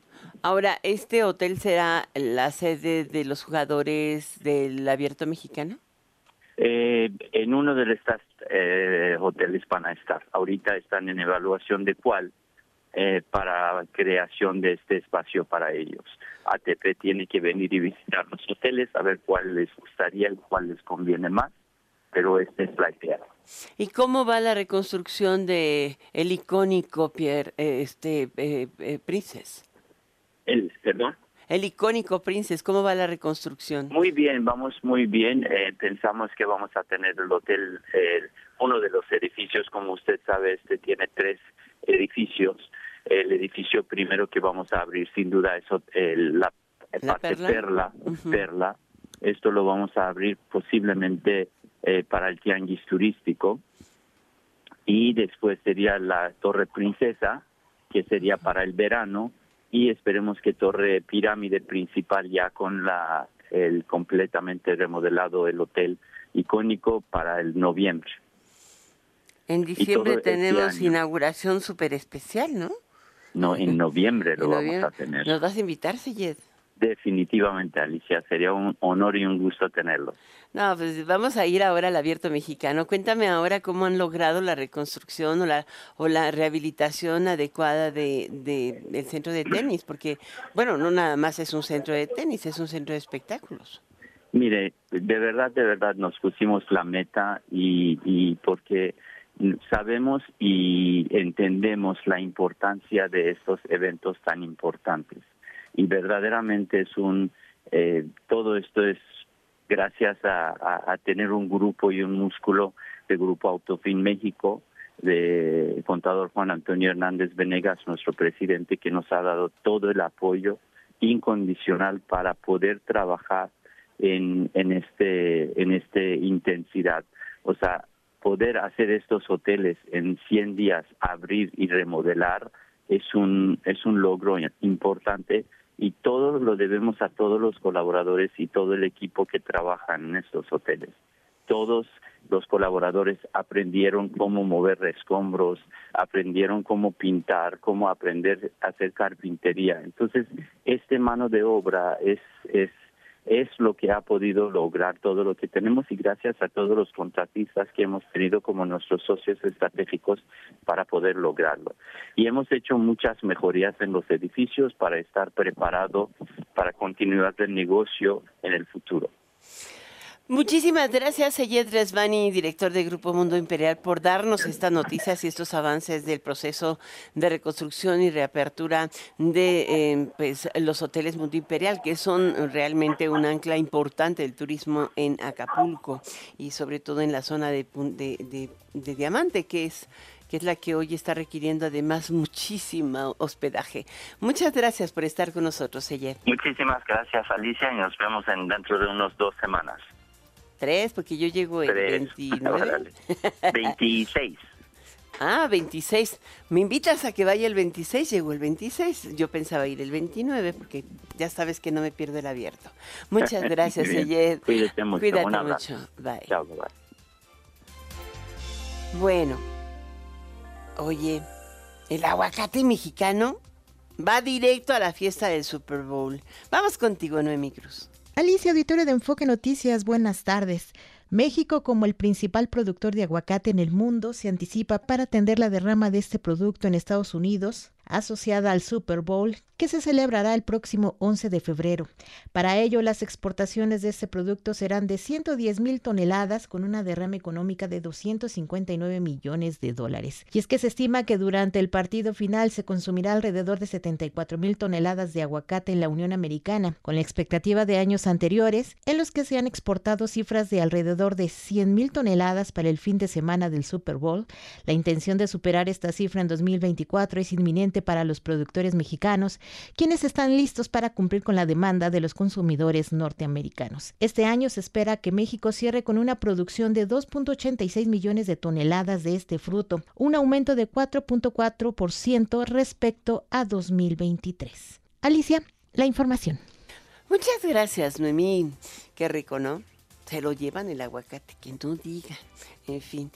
Ahora, ¿este hotel será la sede de los jugadores del Abierto Mexicano? Eh, en uno de estos eh, hoteles van a estar. Ahorita están en evaluación de cuál eh, para creación de este espacio para ellos. ATP tiene que venir y visitar los hoteles a ver cuál les gustaría y cuál les conviene más, pero este es la idea. ¿Y cómo va la reconstrucción de el icónico Pierre, eh, este eh, eh, Princess? El, perdón. El icónico Princess, ¿cómo va la reconstrucción? Muy bien, vamos muy bien. pensamos que vamos a tener el hotel, uno de los edificios, como usted sabe, este tiene tres edificios el edificio primero que vamos a abrir sin duda es el, la, parte perla, perla, Esto lo vamos a abrir posiblemente eh, para el tianguis turístico. Y después sería la Torre Princesa, que sería para el verano. Y esperemos que Torre Pirámide Principal ya con la el completamente remodelado el hotel icónico para el noviembre. En diciembre este tenemos inauguración súper especial, ¿no? No, en noviembre lo vamos a tener. ¿Nos vas a invitar, Seyed? Definitivamente, Alicia, sería un honor y un gusto tenerlo. No, pues vamos a ir ahora al abierto mexicano. Cuéntame ahora cómo han logrado la reconstrucción o la, o la rehabilitación adecuada de, de, del centro de tenis, porque, bueno, no nada más es un centro de tenis, es un centro de espectáculos. Mire, de verdad, de verdad nos pusimos la meta y, y porque sabemos y entendemos la importancia de estos eventos tan importantes y verdaderamente es un eh, todo esto es gracias a, tener un grupo y un músculo de Grupo Autofin México de contador Juan Antonio Hernández Venegas, nuestro presidente, que nos ha dado todo el apoyo incondicional para poder trabajar en, en este en este intensidad. O sea, poder hacer estos hoteles en 100 días, abrir y remodelar, es un, es un logro importante y todo lo debemos a todos los colaboradores y todo el equipo que trabaja en estos hoteles. Todos los colaboradores aprendieron cómo mover escombros, aprendieron cómo pintar, cómo aprender a hacer carpintería. Entonces, este mano de obra es, es es lo que ha podido lograr todo lo que tenemos y gracias a todos los contratistas que hemos tenido como nuestros socios estratégicos para poder lograrlo. Y hemos hecho muchas mejorías en los edificios para estar preparado para continuar el negocio en el futuro. Muchísimas gracias, Eyed Resvani, director del Grupo Mundo Imperial, por darnos estas noticias y estos avances del proceso de reconstrucción y reapertura de eh, pues, los hoteles Mundo Imperial, que son realmente un ancla importante del turismo en Acapulco y sobre todo en la zona de, de, Diamante, que es que es la que hoy está requiriendo además muchísimo hospedaje. Muchas gracias por estar con nosotros, Eyed. Muchísimas gracias, Alicia, y nos vemos en dentro de unos dos semanas. Tres, porque yo llego el 29. 26. Ah, 26. ¿Me invitas a que vaya el 26? Llegó el 26. Yo pensaba ir el 29 porque ya sabes que no me pierdo el abierto. Muchas gracias, Eyed. Cuídate mucho. Cuídate mucho. Bye. Chao, bye. Bueno, oye, el aguacate mexicano va directo a la fiesta del Super Bowl. Vamos contigo, Noemi Cruz. Alicia, auditorio de Enfoque Noticias, buenas tardes. México, como el principal productor de aguacate en el mundo, se anticipa para atender la derrama de este producto en Estados Unidos, asociada al Super Bowl, que se celebrará el próximo 11 de febrero. Para ello, las exportaciones de este producto serán de 110 mil toneladas con una derrama económica de 259 millones de dólares. Y es que se estima que durante el partido final se consumirá alrededor de 74 mil toneladas de aguacate en la Unión Americana, con la expectativa de años anteriores, en los que se han exportado cifras de alrededor de 100 mil toneladas para el fin de semana del Super Bowl. La intención de superar esta cifra en 2024 es inminente para los productores mexicanos, quienes están listos para cumplir con la demanda de los consumidores norteamericanos. Este año se espera que México cierre con una producción de 2.86 millones de toneladas de este fruto, un aumento de 4.4% respecto a 2023. Alicia, la información. Muchas gracias, Noemí. Qué rico, ¿no? Se lo llevan el aguacate, que no diga. En fin.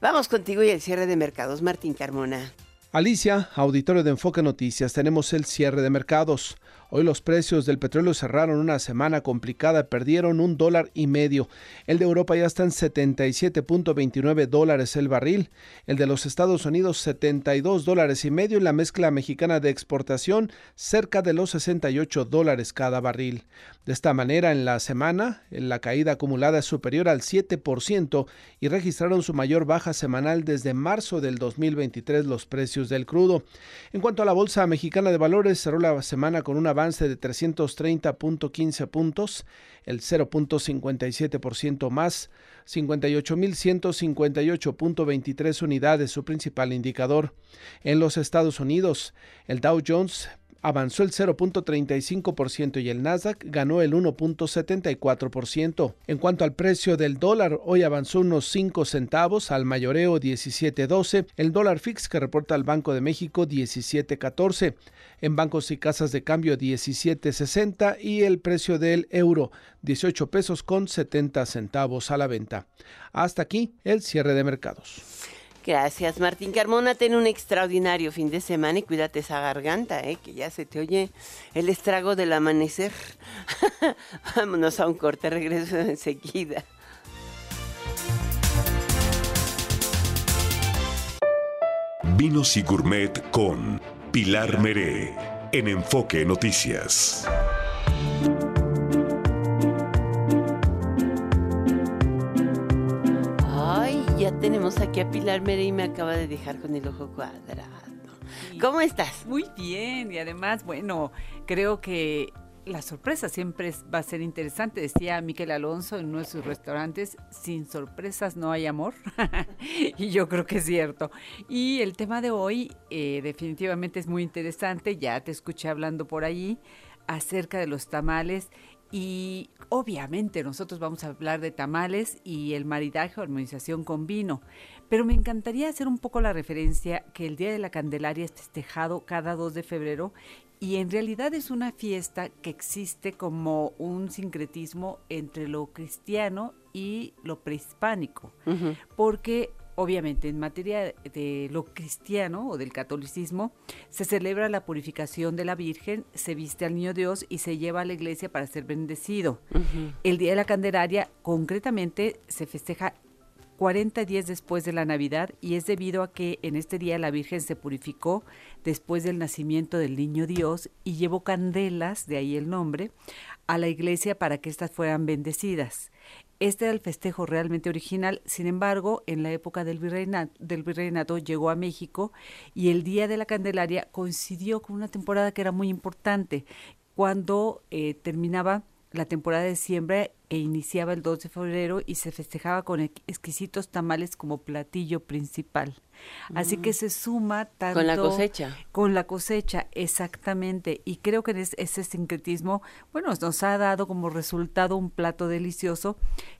Vamos contigo y el cierre de mercados, Martín Carmona. Alicia, auditorio de Enfoque Noticias, tenemos el cierre de mercados. Hoy los precios del petróleo cerraron una semana complicada, perdieron un dólar y medio. El de Europa ya está en 77.29 dólares el barril, el de los Estados Unidos 72 dólares y medio y la mezcla mexicana de exportación cerca de los 68 dólares cada barril. De esta manera, en la semana, la caída acumulada es superior al 7% y registraron su mayor baja semanal desde marzo del 2023 los precios del crudo. En cuanto a la Bolsa Mexicana de Valores, cerró la semana con una avance de 330.15 puntos, el 0.57% más, 58.158.23 unidades, su principal indicador. En los Estados Unidos, el Dow Jones avanzó el 0.35% y el Nasdaq ganó el 1.74%. En cuanto al precio del dólar, hoy avanzó unos 5 centavos al mayoreo 17.12, el dólar fix que reporta el Banco de México 17.14, en bancos y casas de cambio 17.60 y el precio del euro 18 pesos con 70 centavos a la venta. Hasta aquí el cierre de mercados. Gracias, Martín Carmona. Ten un extraordinario fin de semana y cuídate esa garganta, ¿eh? que ya se te oye el estrago del amanecer. Vámonos a un corte, regreso enseguida. Vinos y Gourmet con Pilar Meré en Enfoque Noticias. Ya tenemos aquí a Pilar Mere y me acaba de dejar con el ojo cuadrado. ¿Cómo estás? Muy bien, y además, bueno, creo que la sorpresa siempre va a ser interesante. Decía Miquel Alonso en uno de sus restaurantes, sin sorpresas no hay amor. y yo creo que es cierto. Y el tema de hoy eh, definitivamente es muy interesante. Ya te escuché hablando por ahí acerca de los tamales y obviamente nosotros vamos a hablar de tamales y el maridaje o armonización con vino, pero me encantaría hacer un poco la referencia que el Día de la Candelaria es festejado cada 2 de febrero y en realidad es una fiesta que existe como un sincretismo entre lo cristiano y lo prehispánico, porque Obviamente, en materia de lo cristiano o del catolicismo, se celebra la purificación de la Virgen, se viste al Niño Dios y se lleva a la iglesia para ser bendecido. El Día de la Candelaria, concretamente, se festeja 40 días después de la Navidad y es debido a que en este día la Virgen se purificó después del nacimiento del Niño Dios y llevó candelas, de ahí el nombre, a la iglesia para que éstas fueran bendecidas. Este era el festejo realmente original, sin embargo, en la época del virreinato, llegó a México y el Día de la Candelaria coincidió con una temporada que era muy importante, cuando eh, terminaba la temporada de siembra e iniciaba el 2 de febrero y se festejaba con exquisitos tamales como platillo principal. Así que mm. se suma tanto con la cosecha. Con la cosecha, exactamente. Y creo que ese sincretismo, bueno, nos ha dado como resultado un plato delicioso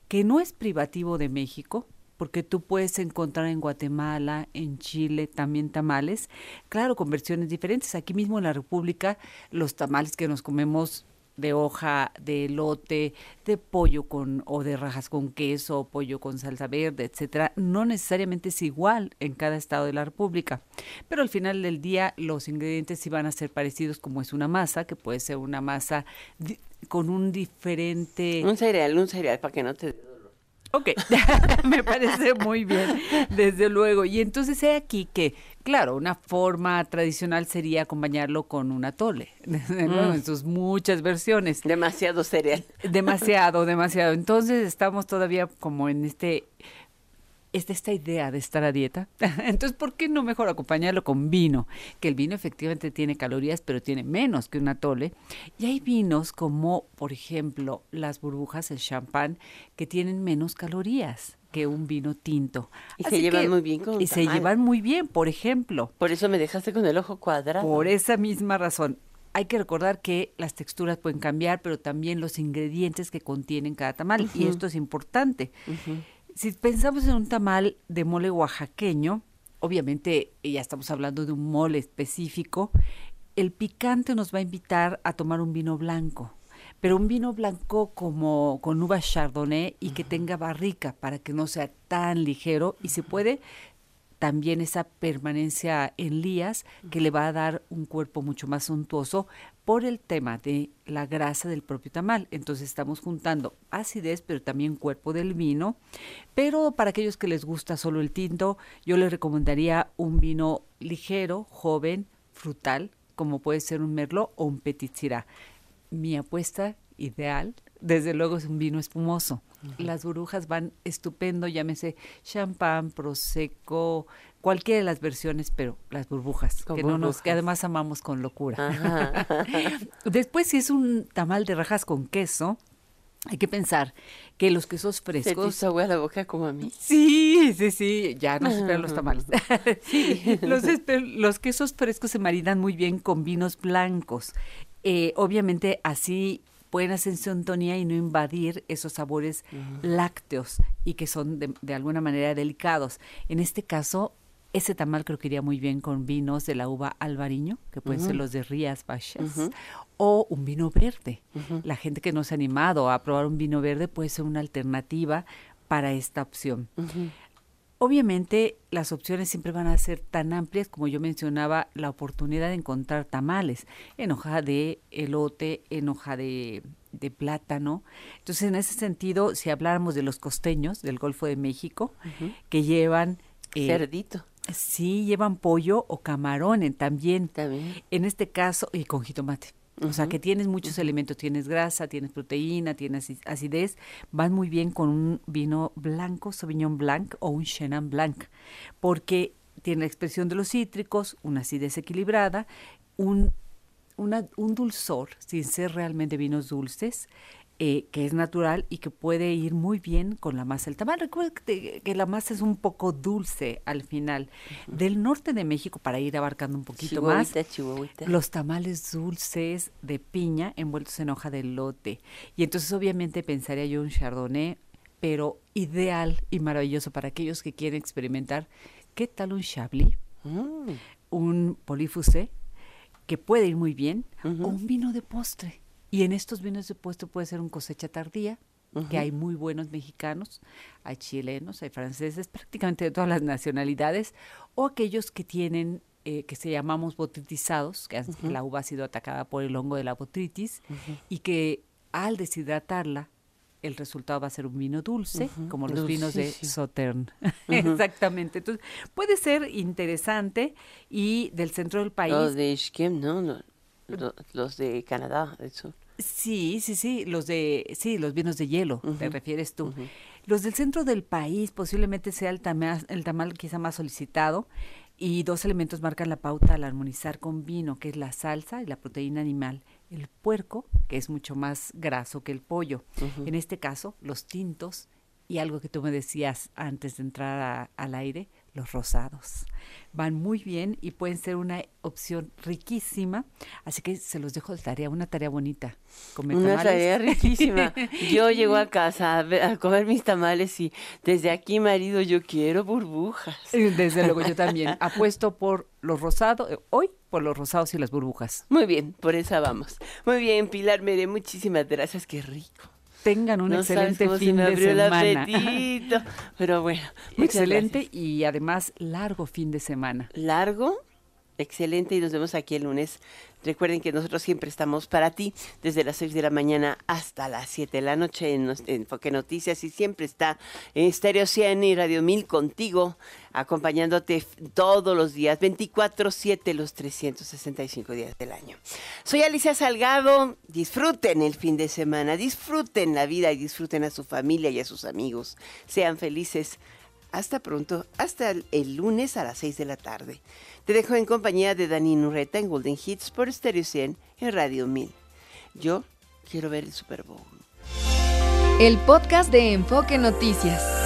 que no es privativo de México, porque tú puedes encontrar en Guatemala, en Chile también tamales, claro, con versiones diferentes. Aquí mismo en la República, los tamales que nos comemos de hoja de lote, de pollo con o de rajas con queso, pollo con salsa verde, etcétera, no necesariamente es igual en cada estado de la República, pero al final del día los ingredientes sí van a ser parecidos como es una masa, que puede ser una masa con un diferente... Un cereal, un cereal para que no te... Ok, me parece muy bien, desde luego. Y entonces he aquí que, claro, una forma tradicional sería acompañarlo con un atole, mm. en sus muchas versiones. Demasiado cereal. Demasiado, demasiado. Entonces estamos todavía como en este es esta idea de estar a dieta. Entonces, ¿por qué no mejor acompañarlo con vino? Que el vino efectivamente tiene calorías, pero tiene menos que un atole. Y hay vinos como, por ejemplo, las burbujas, el champán, que tienen menos calorías que un vino tinto. Y se llevan muy bien con Y se llevan muy bien, por ejemplo. Por eso me dejaste con el ojo cuadrado. Por esa misma razón. Hay que recordar que las texturas pueden cambiar, pero también los ingredientes que contienen cada tamal. Y esto es importante si pensamos en un tamal de mole oaxaqueño, obviamente ya estamos hablando de un mole específico, el picante nos va a invitar a tomar un vino blanco, pero un vino blanco como con uva chardonnay y que tenga barrica para que no sea tan ligero y se puede también esa permanencia en lías que le va a dar un cuerpo mucho más suntuoso por el tema de la grasa del propio tamal. Entonces estamos juntando acidez, pero también cuerpo del vino. Pero para aquellos que les gusta solo el tinto, yo les recomendaría un vino ligero, joven, frutal, como puede ser un merlot o un petit syrah. Mi apuesta ideal, desde luego, es un vino espumoso. Las burbujas van estupendo, llámese champán, prosecco, cualquiera de las versiones, pero las burbujas, que no nos, que además amamos con locura. Después, si es un tamal de rajas con queso, hay que pensar que los quesos frescos. Se te la boca como a mí. Sí, sí, sí. Ya no esperan los tamales. sí. los, los, quesos frescos se maridan muy bien con vinos blancos. Eh, obviamente, así pueden hacer sintonía y no invadir esos sabores lácteos y que son de, alguna manera delicados. En este caso, ese tamal creo que iría muy bien con vinos de la uva albariño, que pueden ser los de Rías Baixas, o un vino verde. La gente que no se ha animado a probar un vino verde puede ser una alternativa para esta opción. Obviamente las opciones siempre van a ser tan amplias como yo mencionaba, la oportunidad de encontrar tamales en hoja de elote, en hoja de, plátano. Entonces, en ese sentido, si habláramos de los costeños del Golfo de México, que llevan... Eh, Cerdito. Sí, llevan pollo o camarón también. también. En este caso, y con jitomate. O sea, que tienes muchos elementos, tienes grasa, tienes proteína, tienes acidez, van muy bien con un vino blanco, Sauvignon Blanc o un Chenin Blanc, porque tiene la expresión de los cítricos, una acidez equilibrada, un, un dulzor, sin ser realmente vinos dulces, eh, que es natural y que puede ir muy bien con la masa del tamal. Recuerda que, la masa es un poco dulce al final. Del norte de México, para ir abarcando un poquito más, los tamales dulces de piña envueltos en hoja de lote. Y entonces obviamente pensaría yo un chardonnay, pero ideal y maravilloso para aquellos que quieren experimentar. ¿Qué tal un chablis? Mm. Un polifusé, que puede ir muy bien, o un vino de postre y en estos vinos de puesto puede ser un cosecha tardía, que hay muy buenos mexicanos, hay chilenos, hay franceses, prácticamente de todas las nacionalidades, o aquellos que tienen, eh, que se llamamos botritizados, que la uva ha sido atacada por el hongo de la botritis, y que al deshidratarla el resultado va a ser un vino dulce, como los vinos de Sautern. Exactamente. Entonces, puede ser interesante y del centro del país. Los de Ishkem, ¿no? Los, de Canadá, del sur. Sí, sí, sí, los de, sí, los vinos de hielo, te refieres tú. Los del centro del país posiblemente sea el tamal, el tamal quizá más solicitado y dos elementos marcan la pauta al armonizar con vino, que es la salsa y la proteína animal. El puerco, que es mucho más graso que el pollo. En este caso, los tintos y algo que tú me decías antes de entrar al aire, los rosados. Van muy bien y pueden ser una opción riquísima. Así que se los dejo de tarea, una tarea bonita. una tarea riquísima. Yo llego a casa a, comer mis tamales y desde aquí, marido, yo quiero burbujas. Desde luego, yo también. Apuesto por los rosados, eh, hoy por los rosados y las burbujas. Muy bien, por esa vamos. Muy bien, Pilar Mere, muchísimas gracias, qué rico tengan un excelente fin de semana. Pero bueno, excelente y además largo fin de semana. ¿Largo? Excelente y nos vemos aquí el lunes. Recuerden que nosotros siempre estamos para ti desde las 6 de la mañana hasta las 7 de la noche en, en Enfoque Noticias y siempre está en Stereo 100 y Radio 1000 contigo, acompañándote todos los días, 24-7 los 365 días del año. Soy Alicia Salgado, disfruten el fin de semana, disfruten la vida y disfruten a su familia y a sus amigos. Sean felices. Hasta pronto, hasta el lunes a las 6 de la tarde. Te dejo en compañía de Dani Nurreta en Golden Hits por Stereo 100 en Radio 1000. Yo quiero ver el Super Bowl. El podcast de Enfoque Noticias.